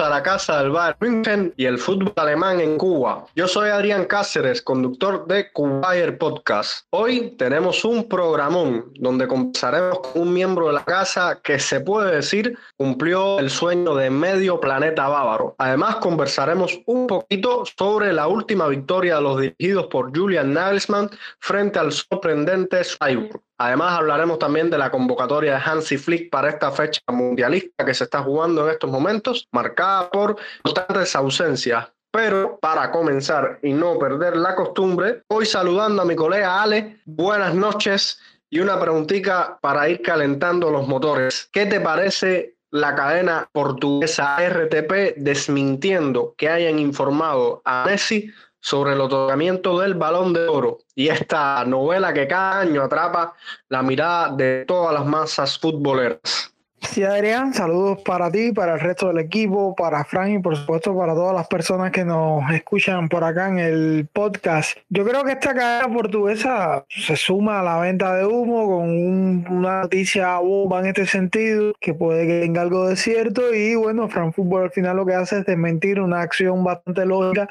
a la casa del bar München y el fútbol alemán en Cuba. Yo soy Adrián Cáceres, conductor de Cubayer Podcast. Hoy tenemos un programón donde conversaremos con un miembro de la casa que se puede decir cumplió el sueño de medio planeta bávaro. Además conversaremos un poquito sobre la última victoria de los dirigidos por Julian Nagelsmann frente al sorprendente Freiburg. Además, hablaremos también de la convocatoria de Hansi Flick para esta fecha mundialista que se está jugando en estos momentos, marcada por constantes ausencias. Pero para comenzar y no perder la costumbre, hoy saludando a mi colega Ale, buenas noches y una preguntita para ir calentando los motores. ¿Qué te parece la cadena portuguesa RTP desmintiendo que hayan informado a Messi sobre el otorgamiento del balón de oro y esta novela que cada año atrapa la mirada de todas las masas futboleras. Sí, Adrián, saludos para ti, para el resto del equipo, para Frank y por supuesto para todas las personas que nos escuchan por acá en el podcast. Yo creo que esta cadena portuguesa se suma a la venta de humo con una noticia bomba en este sentido, que puede que tenga algo de cierto y bueno, Frank Fútbol al final lo que hace es desmentir una acción bastante lógica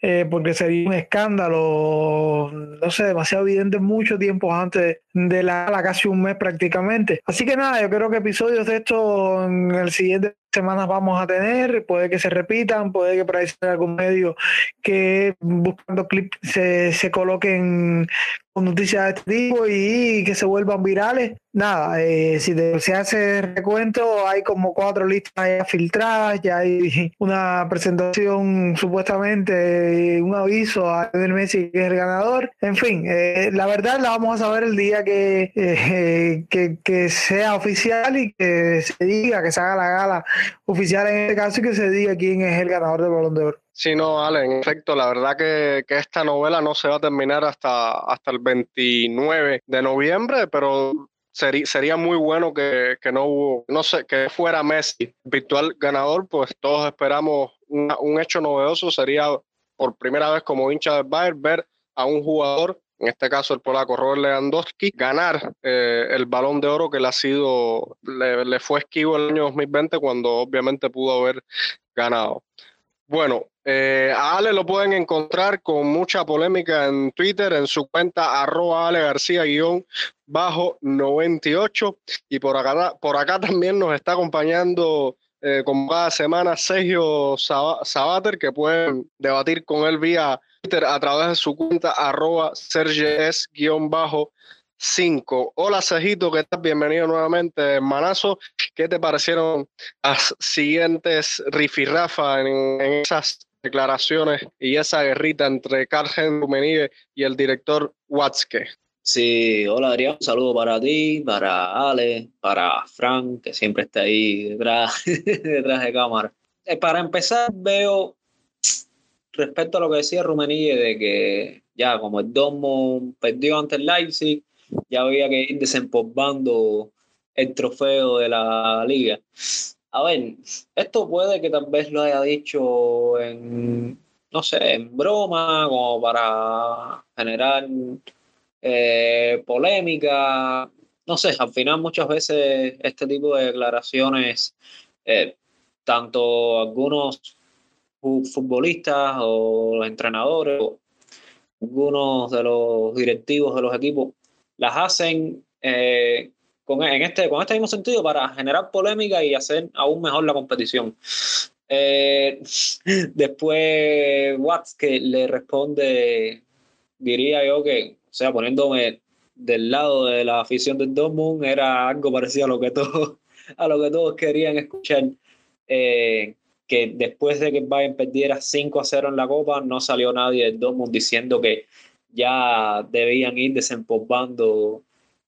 eh, porque sería un escándalo, no sé, demasiado evidente mucho tiempo antes de la, la casi un mes prácticamente. Así que nada, yo creo que episodio de esto en el siguiente semanas vamos a tener, puede que se repitan, puede que sea algún medio que buscando clips se, se coloquen con noticias de este tipo y que se vuelvan virales. Nada, eh, si se hace recuento, hay como cuatro listas ya filtradas, ya hay una presentación supuestamente, un aviso a Lionel Messi que es el ganador. En fin, eh, la verdad la vamos a saber el día que, eh, que, que sea oficial y que se diga, que se haga la gala oficial en este caso y que se diga quién es el ganador del Balón de Oro. Sí, no, Ale, en efecto, la verdad que, que, esta novela no se va a terminar hasta, hasta el 29 de noviembre, pero sería, sería muy bueno que, que, no hubo, no sé, que fuera Messi virtual ganador, pues todos esperamos un hecho novedoso, sería por primera vez como hincha del Bayern ver a un jugador en este caso el polaco Robert Lewandowski, ganar eh, el balón de oro que le ha sido, le, fue esquivo el año 2020 cuando obviamente pudo haber ganado. Bueno, eh, a Ale lo pueden encontrar con mucha polémica en Twitter, en su cuenta arroba Ale García guion bajo 98 y por acá, por acá también nos está acompañando eh, como cada semana Sergio Sabater que pueden debatir con él vía a través de su cuenta arroba serges-5. Hola Cejito, ¿qué tal? Bienvenido nuevamente, hermanazo. ¿Qué te parecieron las siguientes rifirrafa en, en esas declaraciones y esa guerrita entre Carl Henry y el director Watzke? Sí, hola Adrián, un saludo para ti, para Ale, para Frank, que siempre está ahí detrás, de cámara. Eh, para empezar, veo respecto a lo que decía Rumenille de que ya como el Domo perdió ante el Leipzig, ya había que ir desempolvando el trofeo de la liga. A ver, esto puede que tal vez lo haya dicho en, no sé, en broma, como para generar eh, polémica. No sé, al final muchas veces este tipo de declaraciones, eh, tanto algunos futbolistas o los entrenadores o algunos de los directivos de los equipos las hacen eh, con, en este, con este mismo sentido para generar polémica y hacer aún mejor la competición. Después Watts que le responde, diría yo que, sea, poniéndome del lado de la afición del Dortmund, era algo parecido a lo que todos, a lo que todos querían escuchar. Eh, que después de que Bayern perdiera 5 a 0 en la Copa, no salió nadie del Dortmund diciendo que ya debían ir desempolvando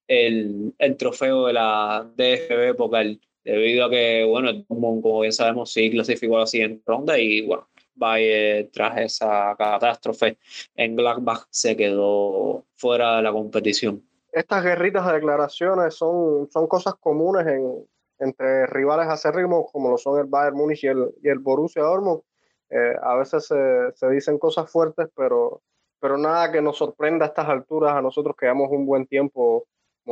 el, el trofeo de la DFB porque debido a que, bueno, el Dortmund, como bien sabemos, sí clasificó a la siguiente ronda y, bueno, Bayern tras esa catástrofe en Gladbach se quedó fuera de la competición. Estas guerritas de declaraciones son, son cosas comunes en, entre rivales acérrimos como lo son el Bayern Múnich y el, y el Borussia Dortmund. Eh, a veces se, se, dicen cosas fuertes, pero, pero nada que nos sorprenda a estas alturas a nosotros que llevamos un buen tiempo,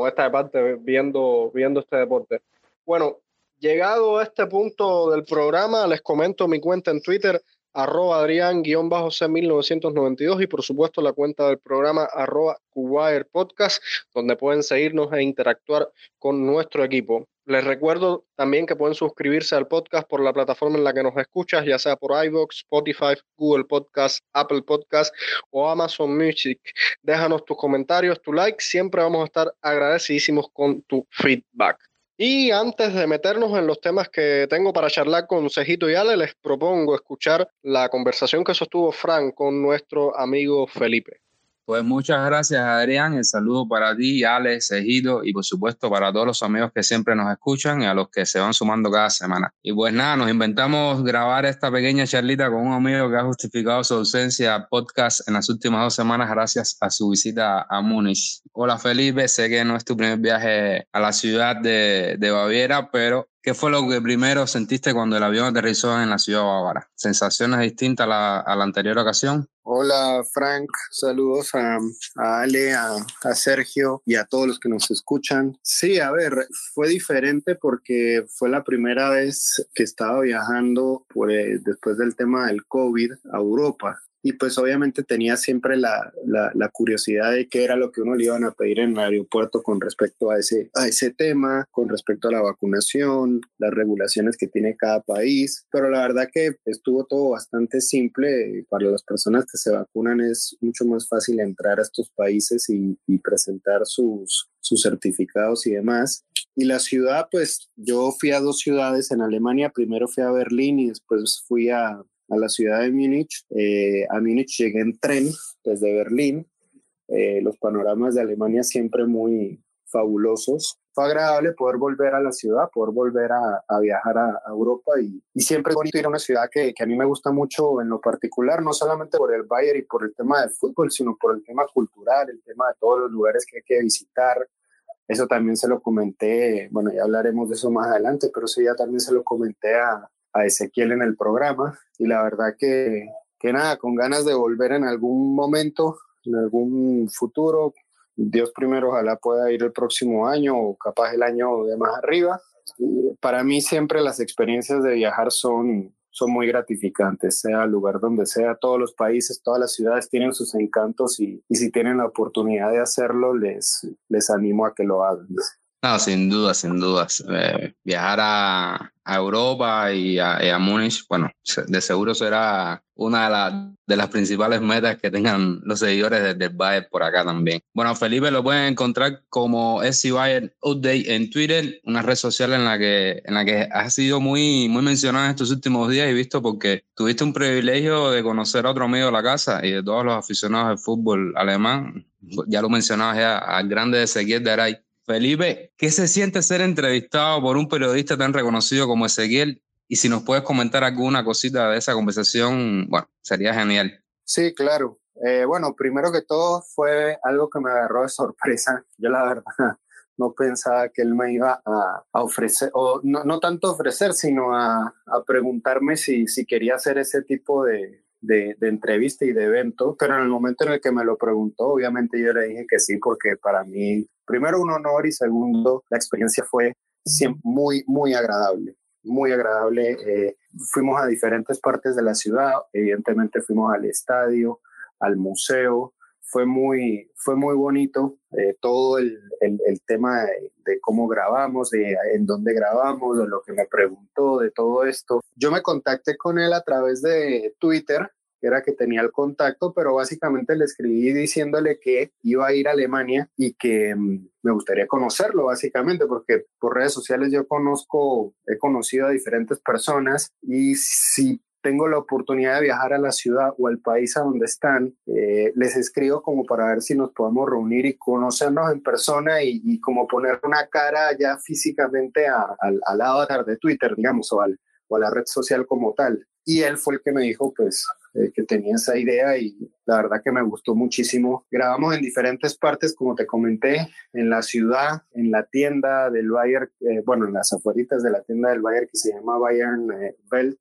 esta de parte, viendo, viendo este deporte. Bueno, llegado a este punto del programa, les comento mi cuenta en Twitter, arroba Adrián-C1992 y por supuesto la cuenta del programa arroba Podcast, donde pueden seguirnos e interactuar con nuestro equipo. Les recuerdo también que pueden suscribirse al podcast por la plataforma en la que nos escuchas, ya sea por iVoox, Spotify, Google Podcast, Apple Podcast o Amazon Music. Déjanos tus comentarios, tu like, siempre vamos a estar agradecidísimos con tu feedback. Y antes de meternos en los temas que tengo para charlar con Cejito y Ale, les propongo escuchar la conversación que sostuvo Frank con nuestro amigo Felipe. Pues muchas gracias, Adrián. El saludo para ti, Alex, Ejido y por supuesto para todos los amigos que siempre nos escuchan y a los que se van sumando cada semana. Y pues nada, nos inventamos grabar esta pequeña charlita con un amigo que ha justificado su ausencia podcast en las últimas dos semanas gracias a su visita a Múnich. Hola Felipe, sé que no es tu primer viaje a la ciudad de, de Baviera, pero ¿Qué fue lo que primero sentiste cuando el avión aterrizó en la ciudad Bávara? ¿Sensaciones distintas a la, a la anterior ocasión? Hola Frank, saludos a, Ale, a, a, Sergio y a todos los que nos escuchan. Sí, a ver, fue diferente porque fue la primera vez que estaba viajando por, eh, después del tema del COVID a Europa y pues obviamente tenía siempre la, la, curiosidad de qué era lo que uno le iban a pedir en el aeropuerto con respecto a ese, a ese tema, con respecto a la vacunación, las regulaciones que tiene cada país, pero la verdad que estuvo todo bastante simple. Para las personas que se vacunan es mucho más fácil entrar a estos países y, y presentar sus, sus certificados y demás. Y la ciudad, pues yo fui a dos ciudades en Alemania, primero fui a Berlín y después fui a, a la ciudad de Múnich. Eh, a Múnich llegué en tren desde Berlín. Eh, los panoramas de Alemania siempre muy fabulosos. Fue agradable poder volver a la ciudad, poder volver a, viajar a, Europa y, siempre es bonito ir a una ciudad que, que, a mí me gusta mucho en lo particular, no solamente por el Bayern y por el tema del fútbol, sino por el tema cultural, el tema de todos los lugares que hay que visitar. Eso también se lo comenté, bueno, ya hablaremos de eso más adelante, pero eso ya también se lo comenté a, a Ezequiel en el programa y la verdad que, que nada, con ganas de volver en algún momento, en algún futuro. Dios primero ojalá pueda ir el próximo año o capaz el año de más arriba. para mí siempre las experiencias de viajar son, son muy gratificantes, sea el lugar donde sea, todos los países, todas las ciudades tienen sus encantos y, y si tienen la oportunidad de hacerlo, les, les animo a que lo hagan. No, sin duda, sin duda. Eh, viajar a, Europa y a, Múnich, bueno, de seguro será una de, las principales metas que tengan los seguidores del Bayern por acá también. Bueno, Felipe lo pueden encontrar como SC Bayern Update en Twitter, una red social en la que, en la que ha sido muy, muy mencionada en estos últimos días y visto porque tuviste un privilegio de conocer a otro amigo de la casa y de todos los aficionados del fútbol alemán. Ya lo mencionabas ya, al grande Ezequiel de Aray Felipe, ¿qué se siente ser entrevistado por un periodista tan reconocido como Ezequiel? Y si nos puedes comentar alguna cosita de esa conversación, bueno, sería genial. Sí, claro. Eh, bueno, primero que todo fue algo que me agarró de sorpresa. Yo la verdad no pensaba que él me iba a, ofrecer, o no, no, tanto ofrecer, sino a, a preguntarme si, si, quería hacer ese tipo de, de, entrevista y de evento, pero en el momento en el que me lo preguntó, obviamente yo le dije que sí, porque para mí, primero un honor y segundo, la experiencia fue muy, muy agradable, muy agradable. Eh, fuimos a diferentes partes de la ciudad, evidentemente fuimos al estadio, al museo, fue muy, fue muy bonito eh, todo el, el, tema de, cómo grabamos, de en dónde grabamos, de lo que me preguntó, de todo esto. Yo me contacté con él a través de Twitter, era que tenía el contacto, pero básicamente le escribí diciéndole que iba a ir a Alemania y que mm, me gustaría conocerlo, básicamente, porque por redes sociales yo conozco, he conocido a diferentes personas y si tengo la oportunidad de viajar a la ciudad o al país a donde están, eh, les escribo como para ver si nos podemos reunir y conocernos en persona y, como poner una cara ya físicamente al, al, avatar de Twitter, digamos, o, al, o a la red social como tal. Y él fue el que me dijo, pues, eh, que tenía esa idea y la verdad que me gustó muchísimo. Grabamos en diferentes partes, como te comenté, en la ciudad, en la tienda del Bayern, eh, bueno, en las afueritas de la tienda del Bayern que se llama Bayern Welt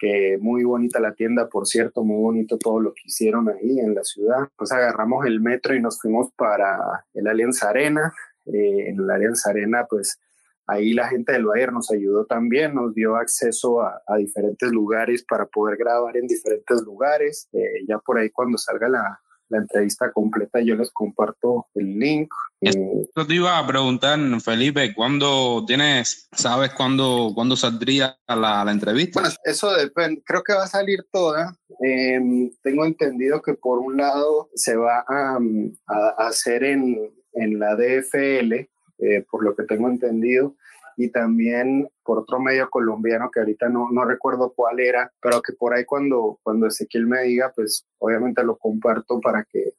que muy bonita la tienda, por cierto, muy bonito todo lo que hicieron ahí en la ciudad. Pues agarramos el metro y nos fuimos para el Allianz Arena. Eh, en el Allianz Arena, pues ahí la gente del Bayern nos ayudó también, nos dio acceso a, diferentes lugares para poder grabar en diferentes lugares. Eh, ya por ahí cuando salga la, la entrevista completa, yo les comparto el link. Yo eh, te iba a preguntar, Felipe, ¿cuándo tienes, sabes cuándo, cuándo saldría la, la entrevista? Bueno, eso depende, creo que va a salir toda. Em, tengo entendido que por un lado se va a, a hacer en, en la DFL, eh, por lo que tengo entendido, y también por otro medio colombiano que ahorita no, no recuerdo cuál era, pero que por ahí cuando, cuando Ezequiel me diga, pues obviamente lo comparto para que,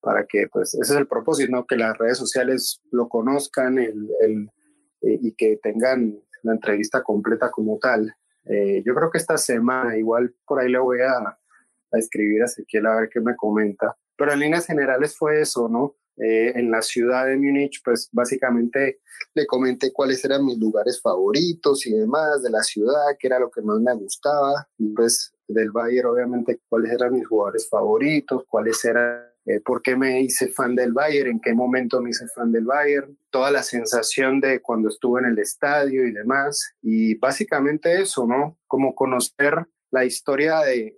para que pues ese es el propósito, ¿no? que las redes sociales lo conozcan el, el, eh, y que tengan la entrevista completa como tal. Eh, yo creo que esta semana igual por ahí le voy a, a escribir a Ezequiel a ver qué me comenta. Pero en líneas generales fue eso, ¿no? Eh, en la ciudad de Múnich, pues básicamente le comenté cuáles eran mis lugares favoritos y demás de la ciudad, qué era lo que más me gustaba, pues del Bayern obviamente cuáles eran mis jugadores favoritos, cuáles eran, eh, por qué me hice fan del Bayern, en qué momento me hice fan del Bayern, toda la sensación de cuando estuve en el estadio y demás, y básicamente eso, ¿no? Como conocer la historia de,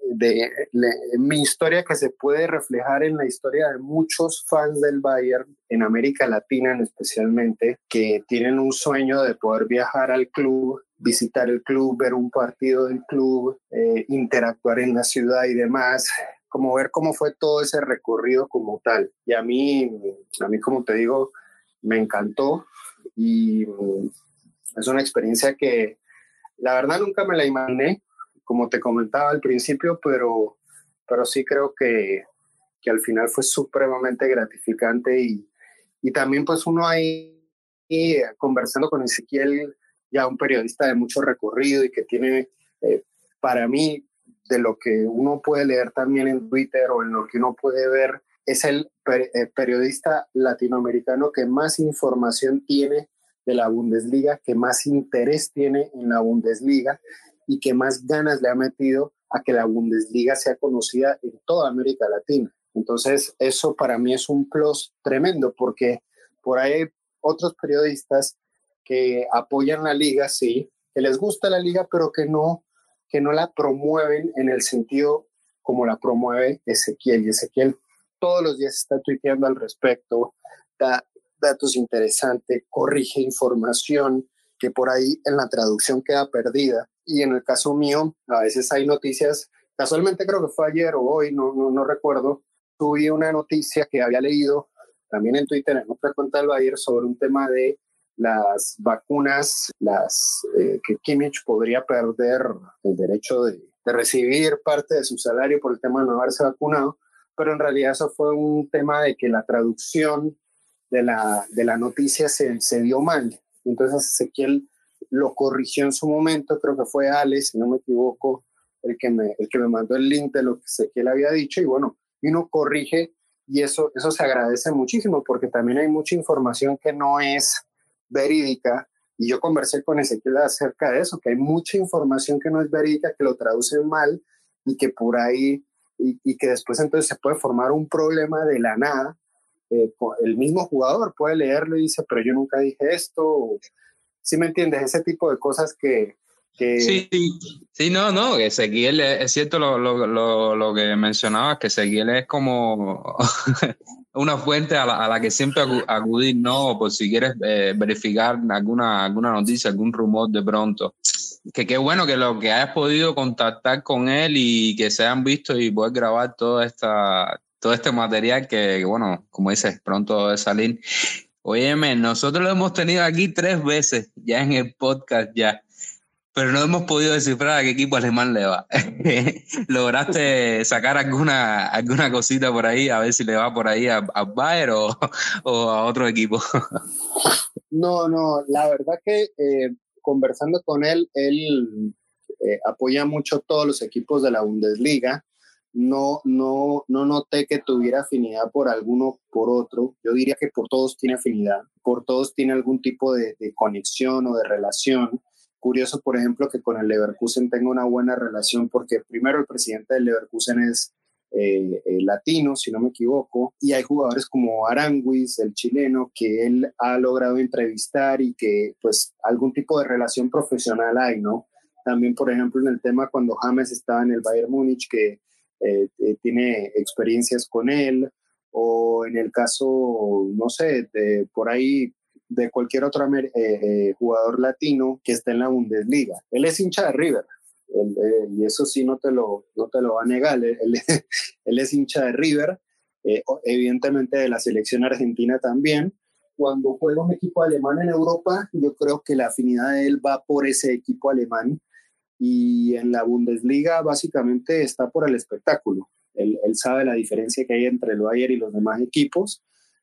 mi historia que se puede reflejar en la historia de muchos fans del Bayern en América Latina especialmente que tienen un sueño de poder viajar al club visitar el club ver un partido del club eh, interactuar en la ciudad y demás como ver cómo fue todo ese recorrido como tal. Y a mí a mí como te digo me encantó y es una experiencia que la verdad nunca me la imaginé como te comentaba al principio, pero, pero sí creo que, que al final fue supremamente gratificante y, y también pues uno ahí conversando con Ezequiel, ya un periodista de mucho recorrido y que tiene, eh, para mí, de lo que uno puede leer también en Twitter o en lo que uno puede ver, es el eh, periodista latinoamericano que más información tiene de la Bundesliga, que más interés tiene en la Bundesliga y que más ganas le ha metido a que la Bundesliga sea conocida en toda América Latina. Entonces, eso para mí es un plus tremendo porque por ahí hay otros periodistas que apoyan la liga, sí, que les gusta la liga, pero que no, que no la promueven en el sentido como la promueve Ezequiel. Y Ezequiel todos los días está tuiteando al respecto, da datos interesantes, corrige información que por ahí en la traducción queda perdida y en el caso mío, a veces hay noticias, casualmente creo que fue ayer o hoy, no, no, no recuerdo, tuve una noticia que había leído también en Twitter, en otra cuenta del Bayer, sobre un tema de las vacunas, las eh, que Kimmich podría perder el derecho de, de, recibir parte de su salario por el tema de no haberse vacunado, pero en realidad eso fue un tema de que la traducción de la, de la noticia se, se dio mal. Entonces Ezequiel lo corrigió en su momento, creo que fue Alex, si no me equivoco, el que me, el que me mandó el link de lo que sé que él había dicho y bueno, y uno corrige y eso, eso se agradece muchísimo porque también hay mucha información que no es verídica y yo conversé con Ezequiel acerca de eso, que hay mucha información que no es verídica, que lo traducen mal y que por ahí, y, que después entonces se puede formar un problema de la nada. Eh, el mismo jugador puede leerlo y dice, pero yo nunca dije esto, ¿Sí me entiendes? Ese tipo de cosas que... Sí, sí, no, no, que Ezequiel, es cierto lo, lo, lo, que mencionabas, que Ezequiel es como una fuente a la, a la, que siempre acudir, ¿no? Por si quieres eh, verificar alguna, alguna noticia, algún rumor de pronto. Que qué bueno que lo que hayas podido contactar con él y que se hayan visto y poder grabar toda esta, todo este material que, bueno, como dices, pronto de salir. Óyeme, nosotros lo hemos tenido aquí tres veces ya en el podcast ya, pero no hemos podido descifrar a qué equipo alemán le va. ¿Lograste sacar alguna, alguna cosita por ahí, a ver si le va por ahí a, a Bayer o, o, a otro equipo? no, no, la verdad que eh, conversando con él, él eh, apoya mucho todos los equipos de la Bundesliga no, no, no noté que tuviera afinidad por alguno por otro. Yo diría que por todos tiene afinidad, por todos tiene algún tipo de, conexión o de relación. Curioso, por ejemplo, que con el Leverkusen tenga una buena relación porque primero el presidente del Leverkusen es, eh, eh, latino, si no me equivoco, y hay jugadores como Aranguis, el chileno, que él ha logrado entrevistar y que pues algún tipo de relación profesional hay, ¿no? También, por ejemplo, en el tema cuando James estaba en el Bayern Múnich, que eh, tiene experiencias con él, o en el caso, no sé, de, por ahí de cualquier otro jugador latino que esté en la Bundesliga. Él es hincha de River, eh, y eso sí no te lo, no te lo va a negar, él, él, es hincha de River, eh, evidentemente de la selección argentina también. Cuando juega un equipo alemán en Europa, yo creo que la afinidad de él va por ese equipo alemán y en la Bundesliga básicamente está por el espectáculo. Él, él sabe la diferencia que hay entre el Bayern y los demás equipos,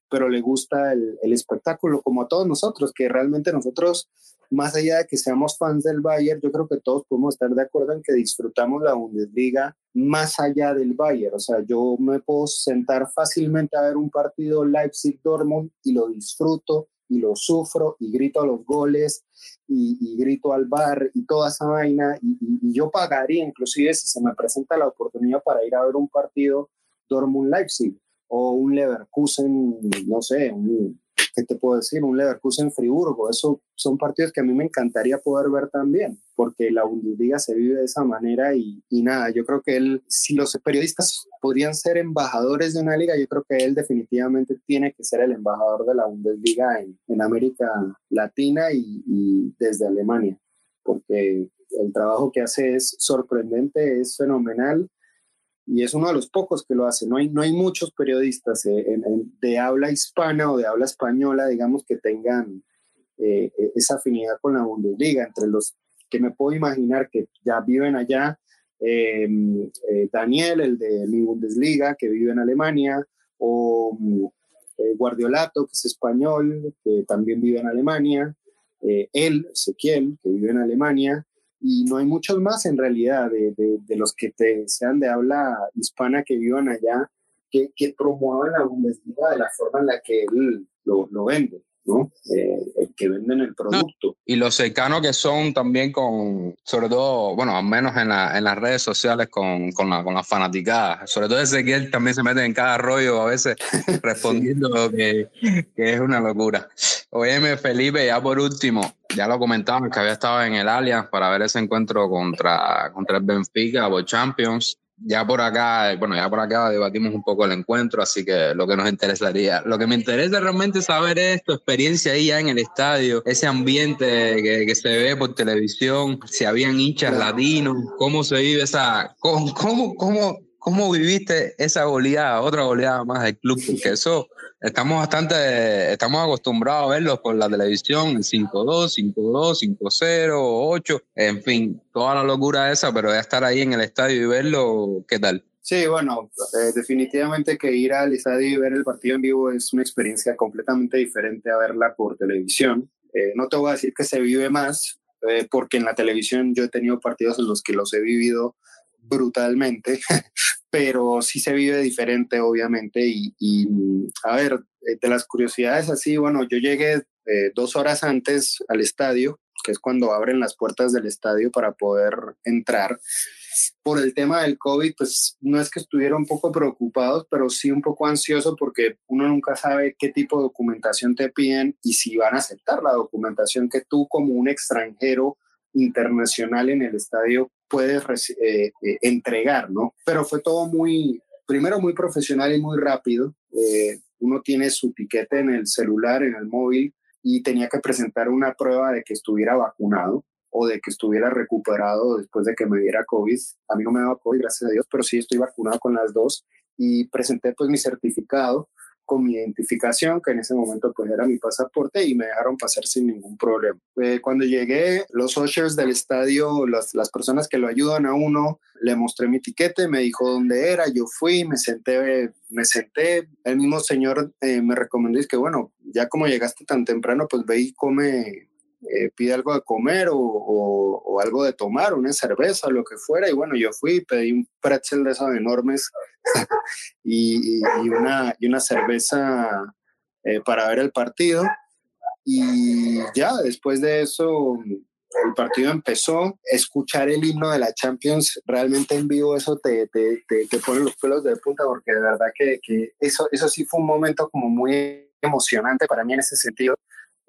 pero le gusta el, el espectáculo como a todos nosotros, que realmente nosotros más allá de que seamos fans del Bayern, yo creo que todos podemos estar de acuerdo en que disfrutamos la Bundesliga más allá del Bayern. O sea, yo me puedo sentar fácilmente a ver un partido Leipzig-Dortmund y lo disfruto y lo sufro y grito a los goles y, grito al bar y toda esa vaina y, y, yo pagaría inclusive si se me presenta la oportunidad para ir a ver un partido Dortmund-Leipzig o un Leverkusen, no sé, un, ¿qué te puedo decir? Un Leverkusen Friburgo, eso son partidos que a mí me encantaría poder ver también, porque la Bundesliga se vive de esa manera y, y nada, yo creo que él, si los periodistas podrían ser embajadores de una liga, yo creo que él definitivamente tiene que ser el embajador de la Bundesliga en, en América Latina y, y desde Alemania, porque el trabajo que hace es sorprendente, es fenomenal y es uno de los pocos que lo hace. No hay, no hay muchos periodistas eh, de habla hispana o de habla española, digamos, que tengan eh, e, esa afinidad con la Bundesliga. Entre los que me puedo imaginar que ya viven allá, em, eh, Daniel, el de mi Bundesliga, que vive en Alemania, o Guardiolato, que es español, que también vive en Alemania, él, Ezequiel, que vive en Alemania, y no hay muchos más en realidad de, de, los que te, sean de habla hispana que vivan allá que, que promuevan la Bundesliga de la forma en la que él lo, lo vende. ¿no? Eh, que venden el producto. y los cercanos que son también con, sobre todo, bueno, al menos en, la, en las redes sociales con, con, la, con las fanaticadas. Sobre todo ese que él también se mete en cada rollo a veces respondiendo que, que, es una locura. Oye, Felipe, ya por último, ya lo comentamos que había estado en el Allianz para ver ese encuentro contra, contra el Benfica por Champions. Ya por acá, bueno, ya por acá debatimos un poco el encuentro, así que lo que nos interesaría, lo que me interesa realmente saber es tu experiencia ahí ya en el estadio, ese ambiente que, que se ve por televisión, si habían hinchas latinos, cómo se vive esa, cómo, cómo, cómo, cómo viviste esa goleada, otra goleada más del club, porque eso estamos bastante, estamos acostumbrados a verlos por la televisión, 5-2, 5-2, 5-0, 8, en fin, toda la locura esa, pero estar ahí en el estadio y verlo, ¿qué tal? Sí, bueno, eh, definitivamente que ir al estadio y ver el partido en vivo es una experiencia completamente diferente a verla por televisión. Eh, no te voy a decir que se vive más, eh, porque en la televisión yo he tenido partidos en los que los he vivido brutalmente, pero sí se vive diferente, obviamente. Y, a ver, eh, de las curiosidades así, bueno, yo llegué eh, dos horas antes al estadio, que es cuando abren las puertas del estadio para poder entrar. Por el tema del COVID, pues no es que estuviera un poco preocupados, pero sí un poco ansioso porque uno nunca sabe qué tipo de documentación te piden y si van a aceptar la documentación que tú como un extranjero internacional en el estadio puedes eh, eh, entregar, ¿no? Pero fue todo muy, primero muy profesional y muy rápido. Eh, uno tiene su tiquete en el celular, en el móvil, y tenía que presentar una prueba de que estuviera vacunado o de que estuviera recuperado después de que me diera COVID. A mí no me daba COVID, gracias a Dios, pero sí estoy vacunado con las dos y presenté pues mi certificado con mi identificación, que en ese momento pues era mi pasaporte y me dejaron pasar sin ningún problema. Eh, cuando llegué, los ushers del estadio, las, las personas que lo ayudan a uno, le mostré mi tiquete, me dijo dónde era, yo fui, me senté, me senté, el mismo señor eh, me recomendó, es que bueno, ya como llegaste tan temprano, pues ve y come eh, pide algo de comer o, o, algo de tomar, una cerveza, lo que fuera. Y bueno, yo fui, pedí un pretzel de esos enormes y, y, una, y una cerveza eh, para ver el partido. Y ya después de eso el partido empezó, escuchar el himno de la Champions realmente en vivo, eso te, te, te, pone los pelos de punta, porque de verdad que, que, eso, eso sí fue un momento como muy emocionante para mí en ese sentido.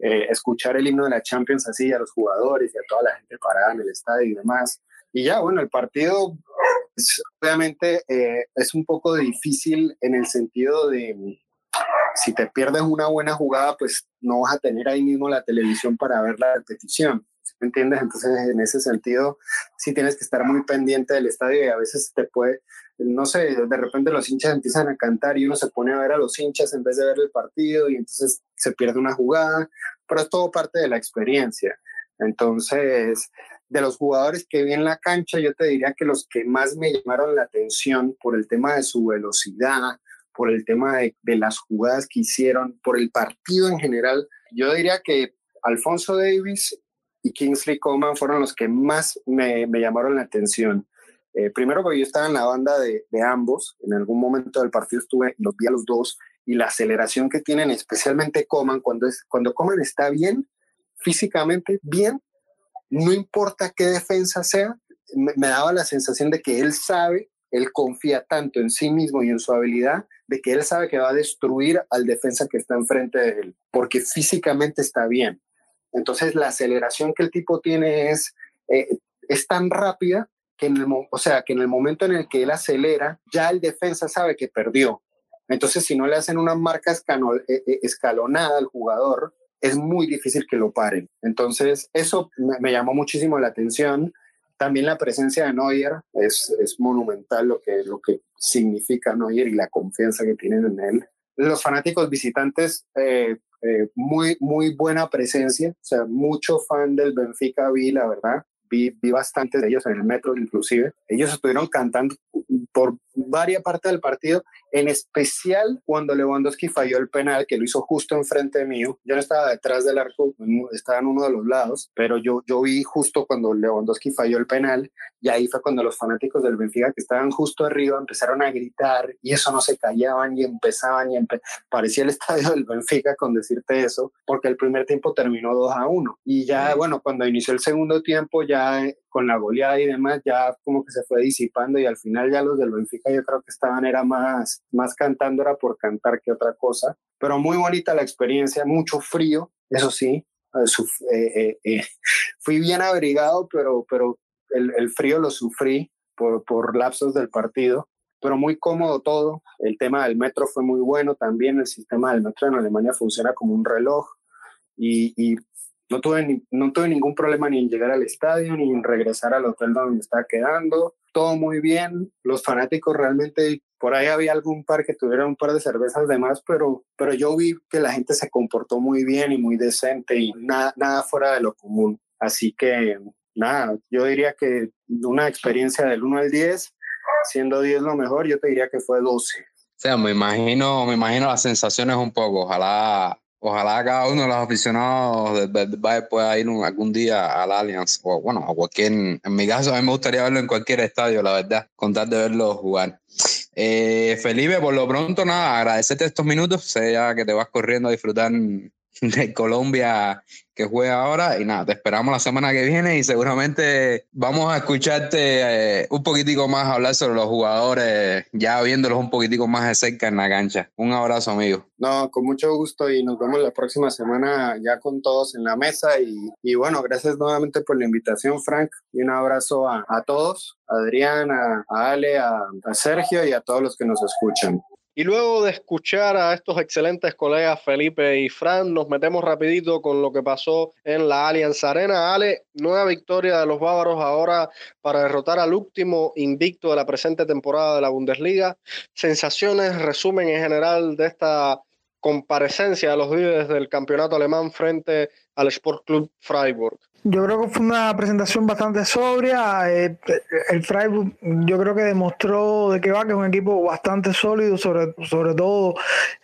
Eh, escuchar el himno de la Champions así a los jugadores y a toda la gente parada en el estadio y demás. Y ya, bueno, el partido obviamente eh, es un poco difícil en el sentido de si te pierdes una buena jugada, pues no vas a tener ahí mismo la televisión para ver la repetición. ¿Me entiendes? Entonces, en ese sentido, sí tienes que estar muy pendiente del estadio y a veces te puede, no sé, de repente los hinchas empiezan a cantar y uno se pone a ver a los hinchas en vez de ver el partido y entonces se pierde una jugada, pero es todo parte de la experiencia. Entonces, de los jugadores que vi en la cancha, yo te diría que los que más me llamaron la atención por el tema de su velocidad, por el tema de, las jugadas que hicieron, por el partido en general, yo diría que Alfonso Davis y Kingsley Coman fueron los que más me, llamaron la atención. Eh, primero porque yo estaba en la banda de, ambos, en algún momento del partido estuve, los vi a los dos, y la aceleración que tienen, especialmente Coman, cuando, cuando Coman está bien, físicamente bien, no importa qué defensa sea, me, daba la sensación de que él sabe, él confía tanto en sí mismo y en su habilidad, de que él sabe que va a destruir al defensa que está enfrente de él, porque físicamente está bien. Entonces la aceleración que el tipo tiene es, eh, es tan rápida que en, el, o sea, que en el momento en el que él acelera, ya el defensa sabe que perdió. Entonces, si no le hacen una marca eh, eh, escalonada al jugador, es muy difícil que lo paren. Entonces, eso me, llamó muchísimo la atención. También la presencia de Neuer es, es monumental lo que, lo que significa Neuer y la confianza que tienen en él. Los fanáticos visitantes, eh, eh, muy, muy buena presencia, o sea, mucho fan del Benfica vi, la verdad vi, vi bastantes de ellos en el metro inclusive. Ellos estuvieron cantando por varias partes del partido, en especial cuando Lewandowski falló el penal, que lo hizo justo enfrente mío. Yo no estaba detrás del arco, estaba en uno de los lados, pero yo, yo vi justo cuando Lewandowski falló el penal y ahí fue cuando los fanáticos del Benfica que estaban justo arriba empezaron a gritar y eso no se callaban y empezaban y parecía el estadio del Benfica con decirte eso, porque el primer tiempo terminó 2 a 1 y ya, bueno, cuando inició el segundo tiempo ya eh, con la goleada y demás, ya como que se fue disipando y al final ya los del Benfica yo creo que estaban era más, más cantando, era por cantar que otra cosa, pero muy bonita la experiencia, mucho frío, eso sí, eh, eh, fui bien abrigado, pero, pero el, el frío lo sufrí por, por, lapsos del partido, pero muy cómodo todo. El tema del metro fue muy bueno también. El sistema del metro en Alemania funciona como un reloj y, y no, tuve, no tuve ningún problema ni en llegar al estadio ni en regresar al hotel donde me estaba quedando. Todo muy bien. Los fanáticos realmente, por ahí había algún par que tuviera un par de cervezas de más, pero, pero yo vi que la gente se comportó muy bien y muy decente y nada, nada fuera de lo común. Así que nada, yo diría que una experiencia del 1 al 10, siendo 10 lo mejor, yo te diría que fue 12. O sea, me imagino, me imagino las sensaciones un poco. Ojalá, ojalá cada uno de los aficionados del Bayern pueda ir algún día al Allianz o bueno, a cualquier, en mi caso a mí me gustaría verlo en cualquier estadio, la verdad, contar de verlo jugar. Eh, Felipe, por lo pronto, nada, agradecerte estos minutos, sé ya que te vas corriendo a disfrutar de Colombia que juega ahora. Y nada, te esperamos la semana que viene y seguramente vamos a escucharte eh, un poquitico más hablar sobre los jugadores, ya viéndolos un poquitico más de cerca en la cancha. Un abrazo, amigo. No, con mucho gusto y nos vemos la próxima semana ya con todos en la mesa. Y, bueno, gracias nuevamente por la invitación, Frank. Y un abrazo a, todos, a Adrián, a, Ale, a Sergio y a todos los que nos escuchan. Y luego de escuchar a estos excelentes colegas Felipe y Fran, nos metemos rapidito con lo que pasó en la Allianz Arena. Ale, nueva victoria de los bávaros ahora para derrotar al último invicto de la presente temporada de la Bundesliga. Sensaciones, resumen en general de esta comparecencia de los líderes del campeonato alemán frente al Sport Club Freiburg. Yo creo que fue una presentación bastante sobria. Eh, el Freiburg yo creo que demostró de que va, que es un equipo bastante sólido, sobre, sobre todo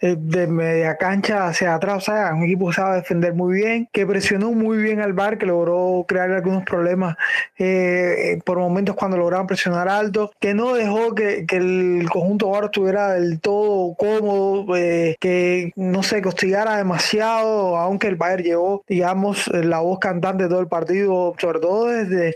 eh, de media cancha hacia atrás. O sea, un equipo que sabe defender muy bien, que presionó muy bien al bar, que logró crear algunos problemas eh, por momentos cuando lograban presionar alto, que no dejó que, el conjunto bar estuviera del todo cómodo, que no sé, que hostigara demasiado, aunque el Bayern llevó, digamos, la voz cantante de todo el partido, sobre todo desde,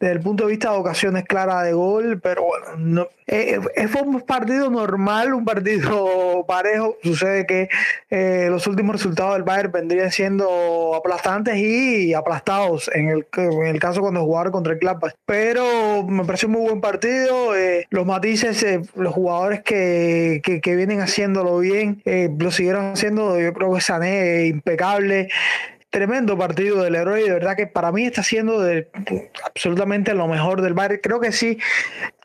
desde el punto de vista de ocasiones claras de gol, pero bueno, no, eh, eh, fue un partido normal, un partido parejo. Sucede que eh, los últimos resultados del Bayern vendrían siendo aplastantes y aplastados en el, en el caso cuando jugaron contra el Gladbach. Pero me pareció un muy buen partido. los matices, los jugadores que, que, que, vienen haciéndolo bien, lo siguieron haciendo. Yo creo que Sané impecable tremendo partido del héroe y de verdad que para mí está siendo absolutamente lo mejor del Bayern. Creo que sí,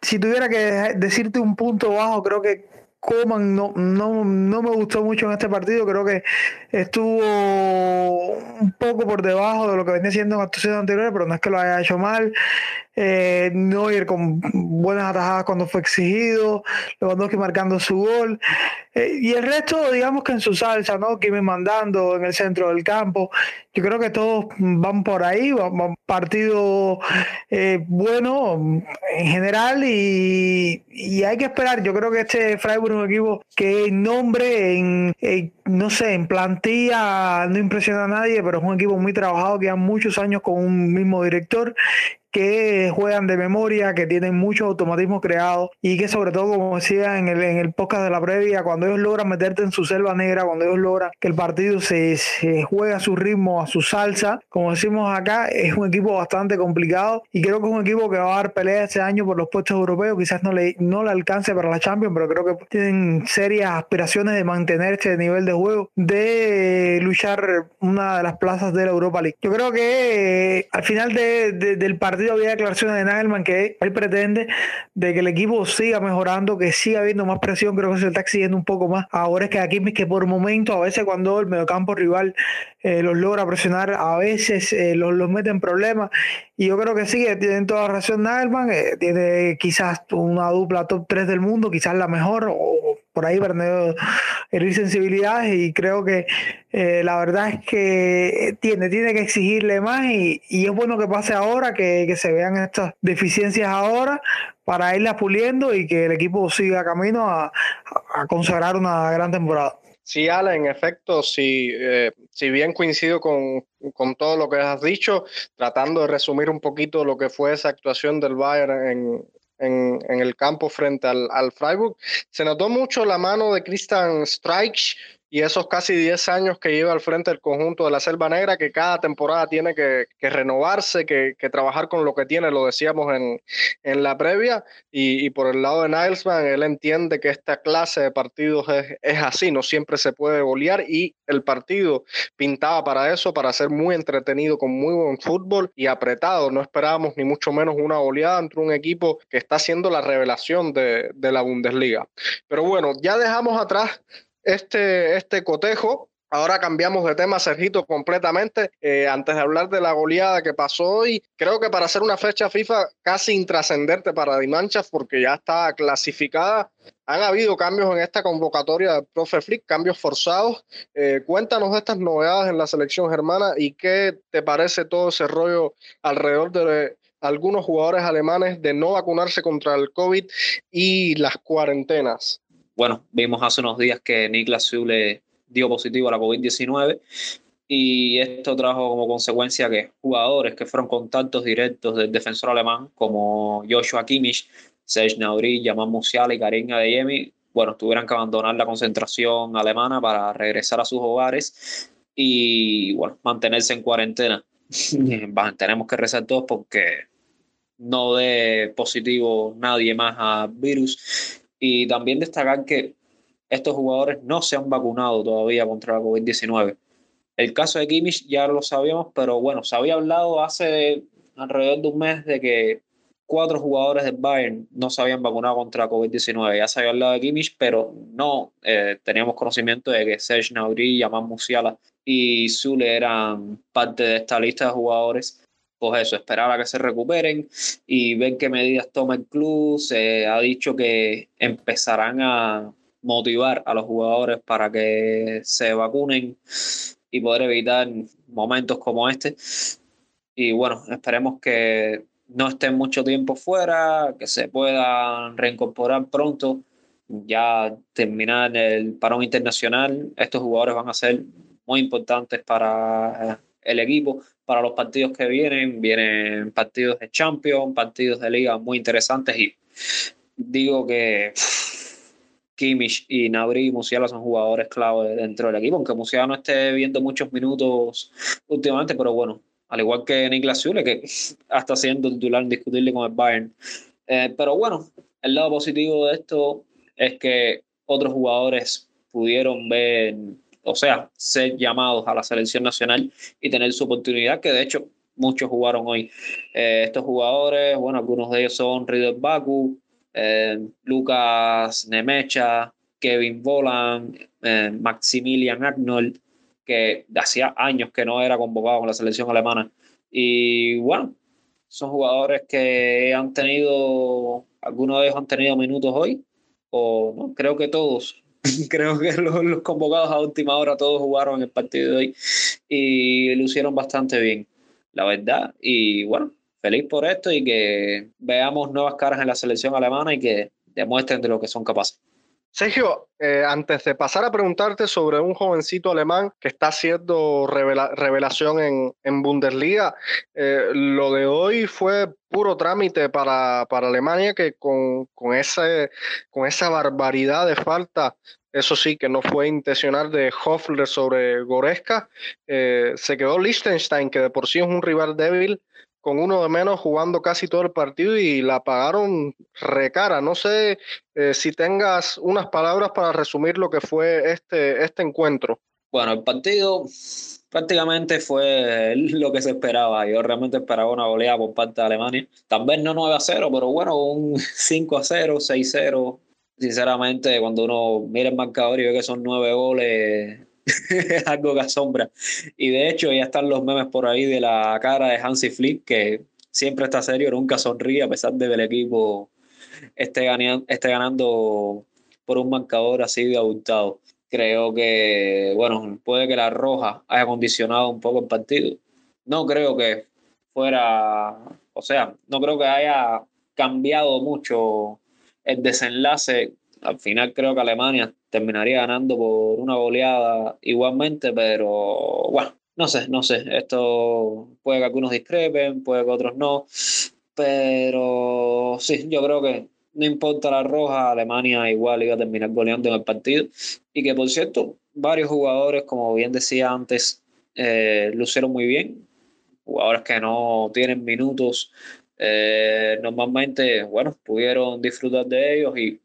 si tuviera que decirte un punto bajo, creo que Coman no, no, no me gustó mucho en este partido, creo que estuvo un poco por debajo de lo que venía siendo en actuaciones anteriores, pero no es que lo haya hecho mal eh, Neuer con buenas atajadas cuando fue exigido, Lewandowski marcando su gol, eh, y el resto, digamos que en su salsa, ¿no? me mandando en el centro del campo. Yo creo que todos van por ahí, van, partido eh, bueno en general y, hay que esperar. Yo creo que este Freiburg es un equipo que en nombre, en, no sé, en plantilla no impresiona a nadie, pero es un equipo muy trabajado que ha muchos años con un mismo director que juegan de memoria, que tienen muchos automatismos creados y que sobre todo, como decía en el, en el podcast de la previa, cuando ellos logran meterte en su selva negra, cuando ellos logran que el partido se, se juegue a su ritmo, a su salsa, como decimos acá, es un equipo bastante complicado y creo que es un equipo que va a dar pelea este año por los puestos europeos, quizás no le, no le alcance para la Champions, pero creo que tienen serias aspiraciones de mantener este nivel de juego, de luchar una de las plazas de la Europa League. Yo creo que eh, al final de, del partido había declaraciones de Nagelman que él pretende de que el equipo siga mejorando, que siga habiendo más presión, creo que se está exigiendo un poco más. Ahora es que aquí que por momento, a veces cuando el mediocampo rival eh, los logra presionar, a veces eh, los, los mete en problemas. Y yo creo que sí, tienen toda razón Nagelman, eh, tiene quizás una dupla top 3 del mundo, quizás la mejor, o por ahí Bernardo herir sensibilidades y creo que eh, la verdad es que tiene, tiene que exigirle más y, es bueno que pase ahora, que, se vean estas deficiencias ahora para irlas puliendo y que el equipo siga camino a, consagrar una gran temporada. Sí, Ale, en efecto, si, eh, si bien coincido con, con, todo lo que has dicho, tratando de resumir un poquito lo que fue esa actuación del Bayern en, en, el campo frente al, al, Freiburg. Se notó mucho la mano de Christian Streich y esos casi 10 años que lleva al frente del conjunto de la Selva Negra, que cada temporada tiene que, renovarse, que, trabajar con lo que tiene, lo decíamos en, en la previa, y, por el lado de Nilesman, él entiende que esta clase de partidos es, es, así, no siempre se puede golear, y el partido pintaba para eso, para ser muy entretenido, con muy buen fútbol y apretado, no esperábamos ni mucho menos una goleada entre un equipo que está siendo la revelación de, de la Bundesliga. Pero bueno, ya dejamos atrás este, este cotejo. Ahora cambiamos de tema, Sergito, completamente. Eh, antes de hablar de la goleada que pasó hoy, creo que para hacer una fecha FIFA casi intrascendente para Dimanchas, porque ya está clasificada. Han habido cambios en esta convocatoria del Profe Flick, cambios forzados. Eh, cuéntanos de estas novedades en la selección germana y qué te parece todo ese rollo alrededor de algunos jugadores alemanes de no vacunarse contra el COVID y las cuarentenas bueno, vimos hace unos días que Niklas Zule dio positivo a la COVID-19 y esto trajo como consecuencia que jugadores que fueron contactos directos del defensor alemán como Joshua Kimmich, Serge Gnabry, Yaman Musiala y Karim Adeyemi, bueno, tuvieran que abandonar la concentración alemana para regresar a sus hogares y, bueno, mantenerse en cuarentena. Tenemos que rezar todos porque no dé positivo nadie más a virus y también destacar que estos jugadores no se han vacunado todavía contra la COVID-19. El caso de Kimmich ya lo sabíamos, pero bueno, se había hablado hace alrededor de un mes de que cuatro jugadores del Bayern no se habían vacunado contra la COVID-19. Ya se había hablado de Kimmich, pero no eh, teníamos conocimiento de que Serge Gnabry, Yaman Musiala y Zule eran parte de esta lista de jugadores pues eso, esperar a que se recuperen y ver qué medidas toma el club. Se ha dicho que empezarán a motivar a los jugadores para que se vacunen y poder evitar momentos como este. Y bueno, esperemos que no estén mucho tiempo fuera, que se puedan reincorporar pronto, ya terminar el parón internacional. Estos jugadores van a ser muy importantes para el equipo para los partidos que vienen. Vienen partidos de Champions, partidos de liga muy interesantes y digo que Kimmich y Nabri y Musiala son jugadores clave dentro del equipo, aunque Musiala no esté viendo muchos minutos últimamente, pero bueno, al igual que Niklas Zule, que hasta siendo titular indiscutible con el Bayern. Eh, pero bueno, el lado positivo de esto es que otros jugadores pudieron ver, o sea, ser llamados a la selección nacional y tener su oportunidad, que de hecho muchos jugaron hoy. Eh, estos jugadores, bueno, algunos de ellos son Rieder Baku, eh, Lucas Nemecha, Kevin Volan, eh, Maximilian Arnold, que hacía años que no era convocado con la selección alemana. Y bueno, son jugadores que han tenido, algunos de ellos han tenido minutos hoy, o no, creo que todos. creo que los, convocados a última hora todos jugaron el partido de hoy y lucieron bastante bien, la verdad. Y bueno, feliz por esto y que veamos nuevas caras en la selección alemana y que demuestren de lo que son capaces. Sergio, eh, antes de pasar a preguntarte sobre un jovencito alemán que está haciendo revelación en, en Bundesliga, eh, lo de hoy fue puro trámite para, para Alemania que con, con, ese, con esa barbaridad de falta eso sí, que no fue intencional de Hoffler sobre Goreska. Eh, se quedó Liechtenstein, que de por sí es un rival débil, con uno de menos jugando casi todo el partido y la pagaron recara. No sé eh, si tengas unas palabras para resumir lo que fue este, este encuentro. Bueno, el partido prácticamente fue lo que se esperaba. Yo realmente esperaba una goleada por parte de Alemania. Tal vez no 9 a 0, pero bueno, un 5 a 0, 6 a 0. Sinceramente, cuando uno mira el marcador y ve que son 9 goles, es algo que asombra. Y de hecho, ya están los memes por ahí de la cara de Hansi Flick, que siempre está serio, nunca sonríe, a pesar de que el equipo esté ganando, esté ganando por un marcador así de abultado. Creo que, bueno, puede que la roja haya condicionado un poco el partido. No creo que fuera, o sea, no creo que haya cambiado mucho el desenlace. Al final creo que Alemania terminaría ganando por una goleada igualmente, pero bueno, no sé, no sé. Esto puede que algunos discrepen, puede que otros no, pero sí, yo creo que no importa la roja, Alemania igual iba a terminar goleando en el partido. Y que por cierto, varios jugadores, como bien decía antes, eh, lucieron muy bien. Jugadores que no tienen minutos, eh, normalmente, bueno, pudieron disfrutar de ellos y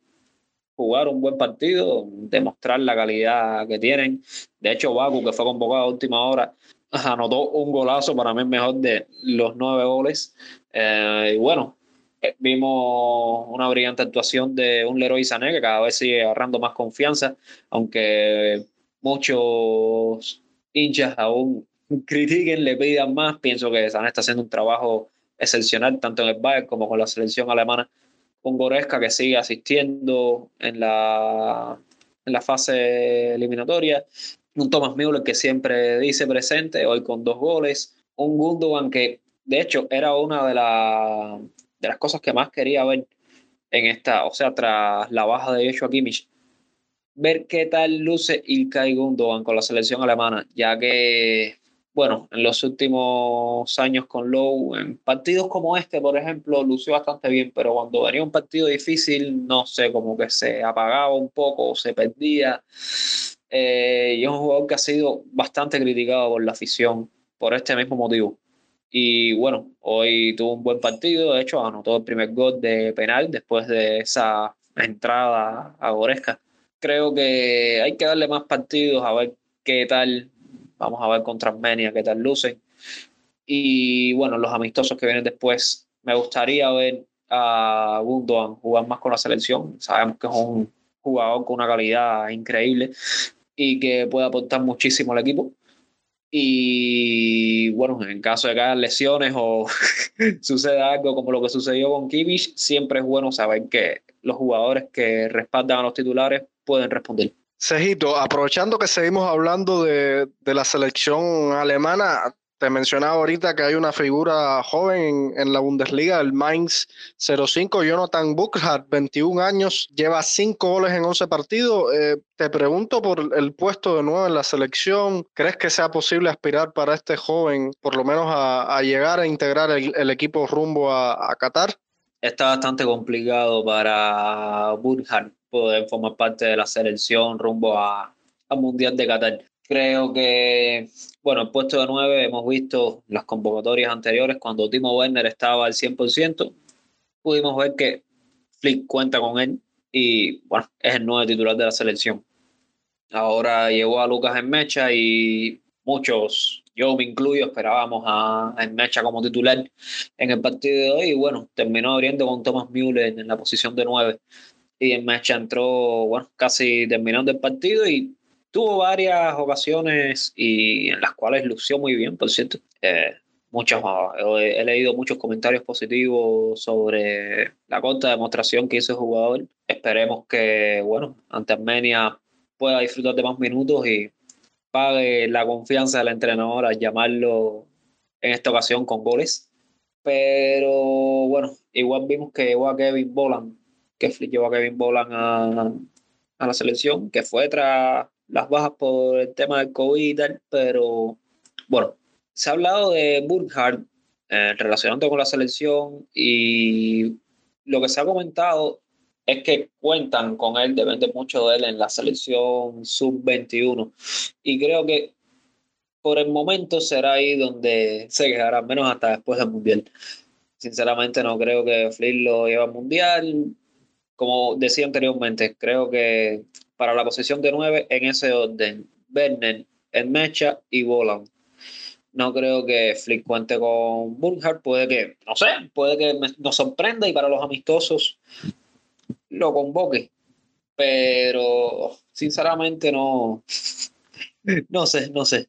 jugar un buen partido, demostrar la calidad que tienen. De hecho, Baku, que fue convocado a última hora, anotó un golazo para mí mejor de los nueve goles. Eh, y bueno, eh, vimos una brillante actuación de un Leroy Sané que cada vez sigue agarrando más confianza, aunque muchos hinchas aún critiquen, le pidan más. Pienso que Sané está haciendo un trabajo excepcional tanto en el Bayern como con la selección alemana con Goreska que sigue asistiendo en la, en la fase eliminatoria, un Thomas Müller que siempre dice presente, hoy con dos goles, un Gundogan que de hecho era una de, la, de las cosas que más quería ver en esta, o sea, tras la baja de Joshua Kimmich, ver qué tal luce Ilkay Gundogan con la selección alemana, ya que bueno, en los últimos años con Lowe, en partidos como este, por ejemplo, lució bastante bien, pero cuando venía un partido difícil, no sé, como que se apagaba un poco, se perdía. Eh, y es un jugador que ha sido bastante criticado por la afición por este mismo motivo. Y bueno, hoy tuvo un buen partido, de hecho, anotó el primer gol de penal después de esa entrada agoresca. Creo que hay que darle más partidos a ver qué tal Vamos a ver contra Armenia qué tal lucen. Y bueno, los amistosos que vienen después, me gustaría ver a Gundogan jugar más con la selección. Sabemos que es un jugador con una calidad increíble y que puede aportar muchísimo al equipo. Y bueno, en caso de que haya lesiones o suceda algo como lo que sucedió con Kimmich, siempre es bueno saber que los jugadores que respaldan a los titulares pueden responder. Cejito, aprovechando que seguimos hablando de, la selección alemana, te mencionaba ahorita que hay una figura joven en, la Bundesliga, el Mainz 05, Jonathan Buchhardt, 21 años, lleva 5 goles en 11 partidos. Eh, te pregunto por el puesto de nuevo en la selección. ¿Crees que sea posible aspirar para este joven, por lo menos a, llegar a integrar el, equipo rumbo a, Qatar? Está bastante complicado para Burkhardt poder formar parte de la selección rumbo a, a Mundial de Qatar Creo que, bueno, el puesto de 9 hemos visto las convocatorias anteriores cuando Timo Werner estaba al 100%, pudimos ver que Flick cuenta con él y, bueno, es el nuevo titular de la selección. Ahora llegó a Lucas en Mecha y muchos, yo me incluyo, esperábamos a, en Mecha como titular en el partido de hoy y, bueno, terminó abriendo con Thomas Müller en la posición de 9 y en Mecha entró, bueno, casi terminando el partido y tuvo varias ocasiones y en las cuales lució muy bien, por cierto. Eh, muchos, he, leído muchos comentarios positivos sobre la corta demostración que hizo el jugador. Esperemos que, bueno, ante Armenia pueda disfrutar de más minutos y pague la confianza del entrenador al llamarlo en esta ocasión con goles. Pero bueno, igual vimos que llevó a Kevin Bolan, que llevó a Kevin Bolan a, a la selección, que fue tras las bajas por el tema del COVID pero bueno, se ha hablado de Burkhardt eh, relacionando con la selección y lo que se ha comentado es que cuentan con él, depende mucho de él en la selección sub-21 y creo que por el momento será ahí donde se quedará, menos hasta después del Mundial. Sinceramente no creo que Flick lo lleve al Mundial. Como decía anteriormente, creo que para la posición de nueve en ese orden. Werner, Mecha y Bolan. No creo que Flick cuente con Burkhardt. Puede que, no sé, puede que nos sorprenda y para los amistosos lo convoque. Pero sinceramente no, no sé, no sé.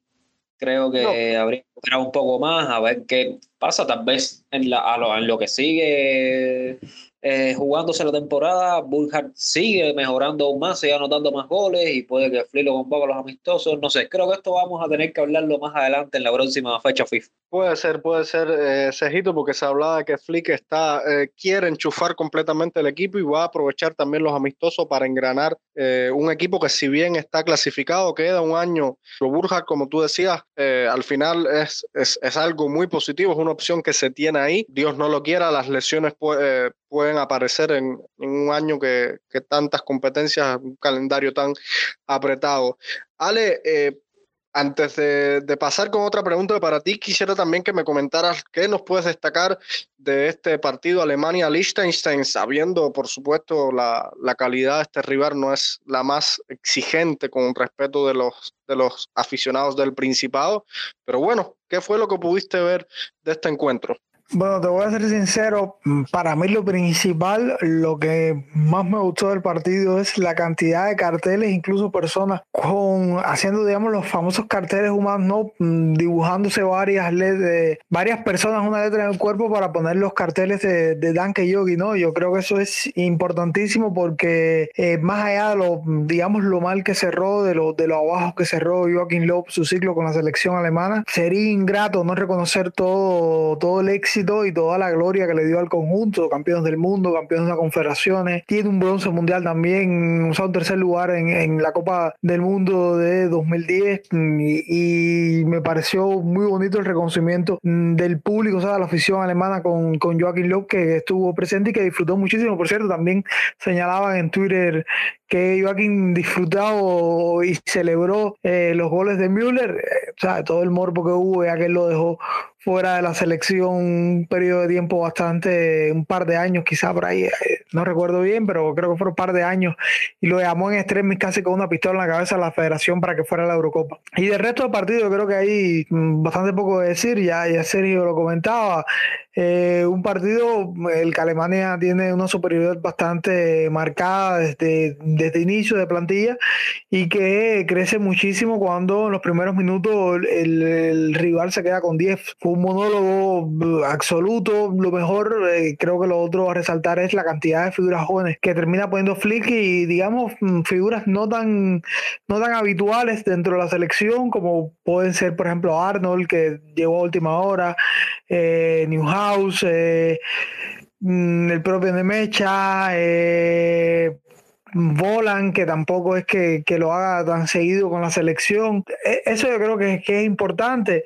Creo que habría que esperar un poco más a ver qué pasa. Tal vez en, la, en lo que sigue eh, jugándose la temporada, Bullhard sigue mejorando aún más, sigue anotando más goles y puede que Flick lo convoque a los amistosos. No sé, creo que esto vamos a tener que hablarlo más adelante en la próxima fecha FIFA. Puede ser, puede ser, eh, Cejito, porque se hablaba de que Flick está, eh, quiere enchufar completamente el equipo y va a aprovechar también los amistosos para engranar eh, un equipo que si bien está clasificado, queda un año. Lo Burja, como tú decías, al final es, es, es, algo muy positivo, es una opción que se tiene ahí. Dios no lo quiera, las lesiones pueden aparecer en, en un año que, que, tantas competencias, un calendario tan apretado. Ale, eh, antes de, pasar con otra pregunta para ti, quisiera también que me comentaras qué nos puedes destacar de este partido Alemania-Liechtenstein, sabiendo, por supuesto, la, calidad de este rival no es la más exigente con respeto de los, de los aficionados del Principado. Pero bueno, ¿qué fue lo que pudiste ver de este encuentro? Bueno, te voy a ser sincero, para mí lo principal, lo que más me gustó del partido es la cantidad de carteles, incluso personas con haciendo, digamos, los famosos carteles humanos, ¿no? Mm, dibujándose varias de varias personas una letra en el cuerpo para poner los carteles de, de Danke Yogi, ¿no? Yo creo que eso es importantísimo porque eh, más allá de lo, digamos, lo mal que cerró, de lo, de lo abajo que cerró Joaquín López su ciclo con la selección alemana, sería ingrato no reconocer todo, todo el éxito y toda la gloria que le dio al conjunto, campeones del mundo, campeones de confederaciones, tiene un bronce mundial también, un tercer lugar en, la Copa del Mundo de 2010 y, me pareció muy bonito el reconocimiento del público, o sea, la afición alemana con, con Joaquín López que estuvo presente y que disfrutó muchísimo, por cierto, también señalaban en Twitter que Joaquín disfrutado y celebró eh, los goles de Müller, eh, o sea, todo el morbo que hubo ya que él lo dejó fuera de la selección un periodo de tiempo bastante, un par de años quizá por ahí, eh, no recuerdo bien, pero creo que fueron un par de años y lo llamó en extremis casi con una pistola en la cabeza a la federación para que fuera a la Eurocopa. Y del resto del partido creo que hay mm, bastante poco que decir, ya, ya Sergio lo comentaba, Eh, un partido, el que Alemania tiene una superioridad bastante marcada desde, desde inicio de plantilla y que crece muchísimo cuando en los primeros minutos el, rival se queda con 10. Fue un monólogo absoluto. Lo mejor, eh, creo que lo otro a resaltar es la cantidad de figuras jóvenes que termina poniendo Flick y, digamos, figuras no tan, no tan habituales dentro de la selección como pueden ser, por ejemplo, Arnold, que llegó a última hora, eh, Newhouse, eh, mm, el propio Nemecha, eh, Volan, que tampoco es que, lo haga tan seguido con la selección. E, eso yo creo que, que es importante.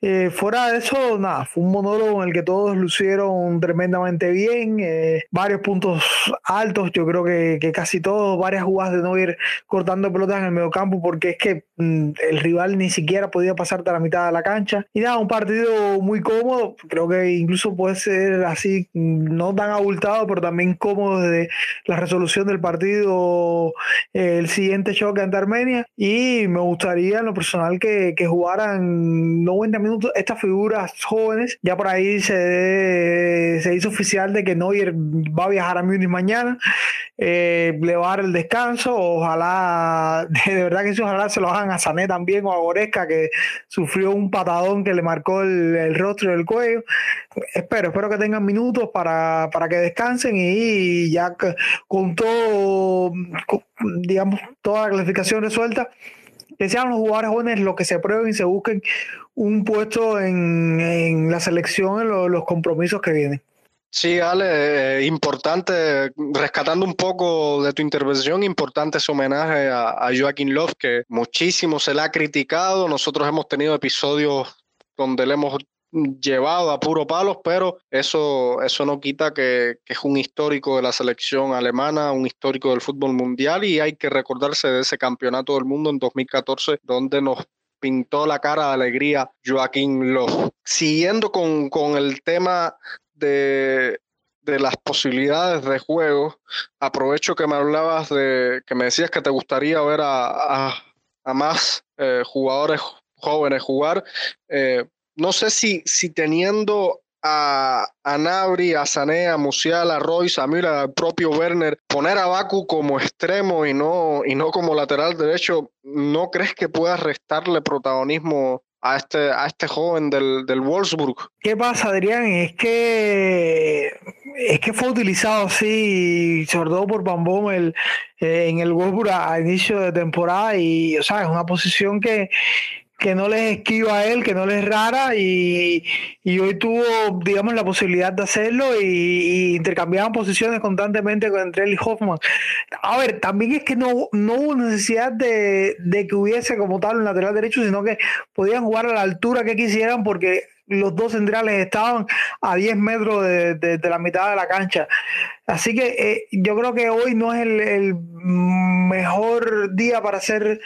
Eh, fuera de eso, nada, fue un monólogo en el que todos lucieron tremendamente bien, eh, varios puntos altos, yo creo que, casi todos, varias jugadas de no ir cortando pelotas en el medio campo porque es que mm, el rival ni siquiera podía pasar de la mitad de la cancha. Y nada, un partido muy cómodo, creo que incluso puede ser así, mm, no tan abultado, pero también cómodo desde la resolución del partido, eh, el siguiente choque ante Armenia. Y me gustaría en lo personal que, que jugaran 90 minutos estas figuras jóvenes, ya por ahí se, se hizo oficial de que Neuer va a viajar a Múnich mañana, eh, le va a dar el descanso, ojalá, de verdad que sí, ojalá se lo hagan a Sané también o a Goresca, que sufrió un patadón que le marcó el, rostro y el cuello. Espero, espero que tengan minutos para, para que descansen y ya con todo, digamos, toda la clasificación resuelta, que los jugadores jóvenes los que se prueben y se busquen un puesto en, la selección en los compromisos que vienen. Sí, Ale, eh, importante, rescatando un poco de tu intervención, importante ese homenaje a, a Joaquín Love, que muchísimo se le ha criticado. Nosotros hemos tenido episodios donde le hemos llevado a puro palos, pero eso, eso no quita que, que, es un histórico de la selección alemana, un histórico del fútbol mundial y hay que recordarse de ese campeonato del mundo en 2014 donde nos pintó la cara de alegría Joaquín Love. Siguiendo con, el tema de, las posibilidades de juego, aprovecho que me hablabas de, que me decías que te gustaría ver a, más eh, jugadores jóvenes jugar. Eh, no sé si, si teniendo a, a Nabri, a Sané, a Musiala, a Royce, a Mira, al propio Werner, poner a Baku como extremo y no, y no como lateral derecho, ¿no crees que pueda restarle protagonismo a este, a este joven del, del Wolfsburg? ¿Qué pasa, Adrián? Es que es que fue utilizado así, sobre todo por Van Bommel eh, en el Wolfsburg a inicio de temporada y, o sea, es una posición que, que no les esquiva a él, que no les rara y, hoy tuvo, digamos, la posibilidad de hacerlo y, intercambiaban posiciones constantemente entre él y Hoffman. A ver, también es que no, no hubo necesidad de, que hubiese como tal un lateral derecho, sino que podían jugar a la altura que quisieran porque los dos centrales estaban a 10 metros de, la mitad de la cancha. Así que eh, yo creo que hoy no es el, el mejor día para hacer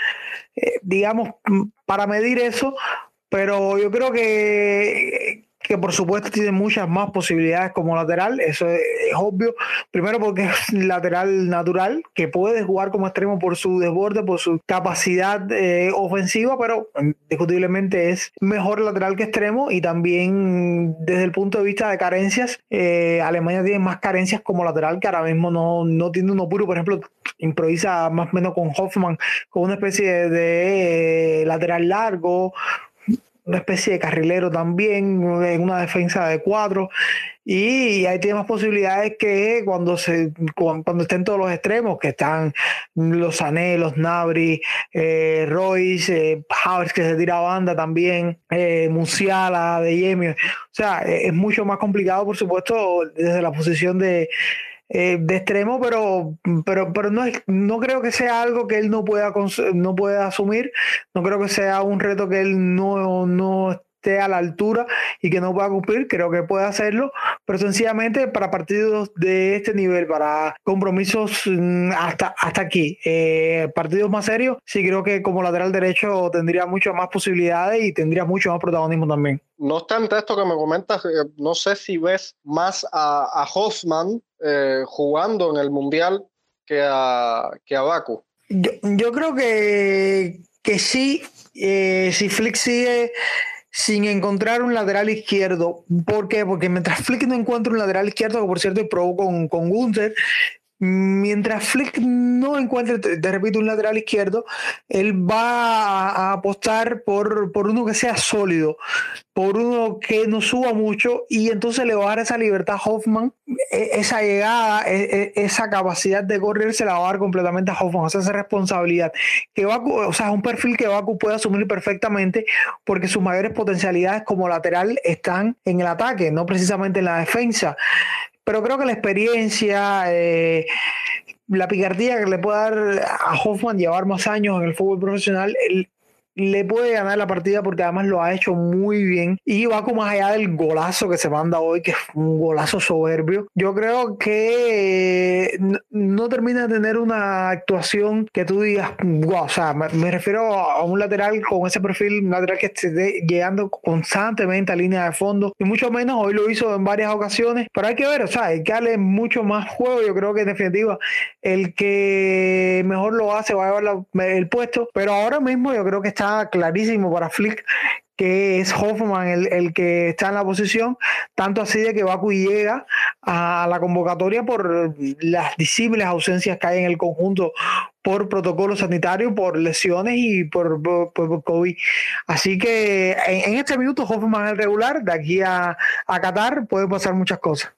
eh, digamos, para medir eso, pero yo creo que, que por supuesto tiene muchas más posibilidades como lateral, eso es, obvio. Primero porque es lateral natural, que puede jugar como extremo por su desborde, por su capacidad eh, ofensiva, pero indiscutiblemente es mejor lateral que extremo y también desde el punto de vista de carencias, eh, Alemania tiene más carencias como lateral que ahora mismo no, no tiene uno puro, por ejemplo, improvisa más o menos con Hoffman, con una especie de, lateral largo, una especie de carrilero también, en una defensa de cuatro. Y ahí tiene más posibilidades que cuando se cuando estén todos los extremos, que están los Sané, los Nabri, eh, Royce, eh, que se tira banda también, eh, Musiala, De Yemi. O sea, es mucho más complicado, por supuesto, desde la posición de eh, de extremo, pero, pero, pero no, es, no creo que sea algo que él no pueda, no pueda asumir, no creo que sea un reto que él no, no esté a la altura y que no pueda cumplir, creo que puede hacerlo, pero sencillamente para partidos de este nivel, para compromisos mm, hasta, hasta aquí, eh, partidos más serios, sí creo que como lateral derecho tendría muchas más posibilidades y tendría mucho más protagonismo también. No obstante esto que me comentas, eh, no sé si ves más a, a Hoffman eh, jugando en el Mundial que a, que a Baku. Yo, creo que, que sí, eh, si Flick sigue sin encontrar un lateral izquierdo. ¿Por qué? Porque mientras Flick no encuentra un lateral izquierdo, que por cierto probó con, con Gunther, Mientras Flick no encuentre, te, repito, un lateral izquierdo, él va a, apostar por, por, uno que sea sólido, por uno que no suba mucho y entonces le va a dar esa libertad a Hoffman, e, esa llegada, e, e, esa capacidad de correr se la va a dar completamente a Hoffman, o sea, esa responsabilidad. Que va, o sea, es un perfil que Baku puede asumir perfectamente porque sus mayores potencialidades como lateral están en el ataque, no precisamente en la defensa pero creo que la experiencia, eh, la picardía que le puede dar a Hoffman llevar más años en el fútbol profesional, le puede ganar la partida porque además lo ha hecho muy bien y va como más allá del golazo que se manda hoy, que es un golazo soberbio. Yo creo que no, termina de tener una actuación que tú digas, wow, o sea, me, refiero a un lateral con ese perfil, un lateral que esté llegando constantemente a línea de fondo y mucho menos hoy lo hizo en varias ocasiones, pero hay que ver, o sea, hay que darle mucho más juego. Yo creo que en definitiva el que mejor lo hace va a llevar el puesto, pero ahora mismo yo creo que está clarísimo para Flick que es Hoffman el, que está en la posición, tanto así de que Baku llega a la convocatoria por las disímiles ausencias que hay en el conjunto por protocolo sanitario, por lesiones y por, COVID. Así que en, este minuto Hoffman es regular, de aquí a, a Qatar puede pasar muchas cosas.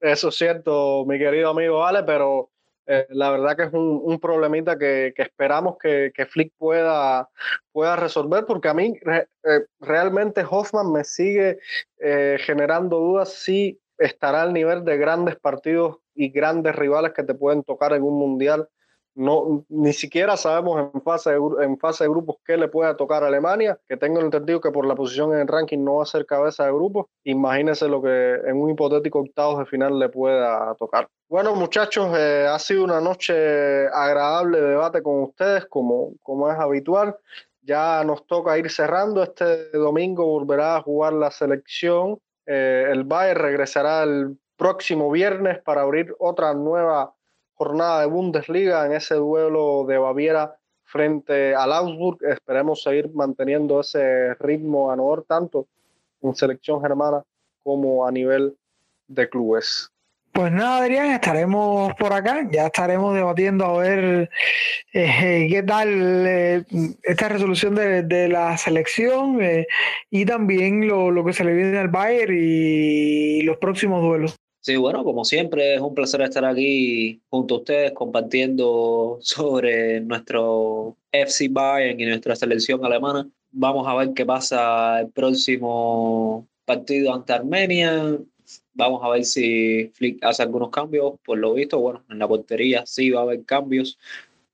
Eso es cierto, mi querido amigo Ale, pero eh, la verdad que es un, problemita que, esperamos que, Flick pueda, pueda resolver, porque a mí eh, realmente Hoffman me sigue eh, generando dudas si estará al nivel de grandes partidos y grandes rivales que te pueden tocar en un mundial no, ni siquiera sabemos en fase, de, en fase de grupos qué le puede tocar a Alemania, que tengo entendido que por la posición en el ranking no va a ser cabeza de grupo. Imagínense lo que en un hipotético octavos de final le pueda tocar. Bueno, muchachos, eh, ha sido una noche agradable de debate con ustedes, como, como es habitual. Ya nos toca ir cerrando. Este domingo volverá a jugar la selección. Eh, el Bayern regresará el próximo viernes para abrir otra nueva jornada de Bundesliga en ese duelo de Baviera frente al Augsburg. Esperemos seguir manteniendo ese ritmo ganador tanto en selección germana como a nivel de clubes. Pues nada, Adrián, estaremos por acá, ya estaremos debatiendo a ver eh, qué tal eh, esta resolución de, la selección eh, y también lo, lo, que se le viene al Bayern y los próximos duelos. Sí, bueno, como siempre, es un placer estar aquí junto a ustedes compartiendo sobre nuestro FC Bayern y nuestra selección alemana. Vamos a ver qué pasa el próximo partido ante Armenia. Vamos a ver si Flick hace algunos cambios. Por lo visto, bueno, en la portería sí va a haber cambios.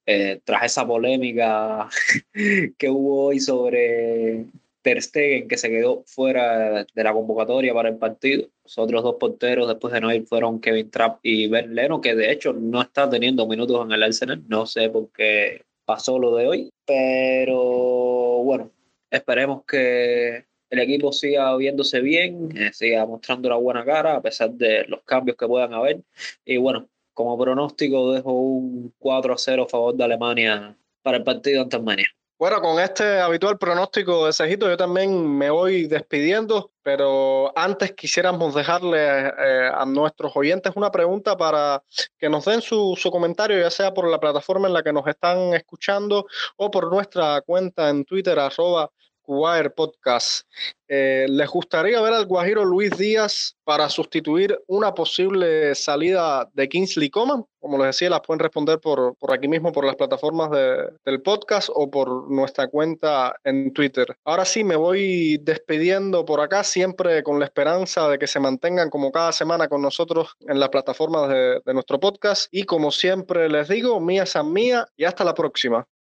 Eh, tras esa polémica que hubo hoy sobre Ter Stegen, que se quedó fuera de la convocatoria para el partido. Los otros dos porteros después de no ir fueron Kevin Trapp y Ben Leno, que de hecho no está teniendo minutos en el Arsenal. No sé por qué pasó lo de hoy, pero bueno, esperemos que el equipo siga viéndose bien, eh, siga mostrando una buena cara a pesar de los cambios que puedan haber. Y bueno, como pronóstico dejo un 4 a 0 a favor de Alemania para el partido ante Alemania. Bueno, con este habitual pronóstico de Cejito, yo también me voy despidiendo, pero antes quisiéramos dejarle eh, a nuestros oyentes una pregunta para que nos den su, su, comentario, ya sea por la plataforma en la que nos están escuchando o por nuestra cuenta en Twitter, arroba Wire Podcast. Eh, ¿Les gustaría ver al Guajiro Luis Díaz para sustituir una posible salida de Kingsley Coman? Como les decía, las pueden responder por, por aquí mismo, por las plataformas del podcast o por nuestra cuenta en Twitter. Ahora sí, me voy despidiendo por acá, siempre con la esperanza de que se mantengan como cada semana con nosotros en las plataformas de, de nuestro podcast. Y como siempre les digo, mía san mía y hasta la próxima.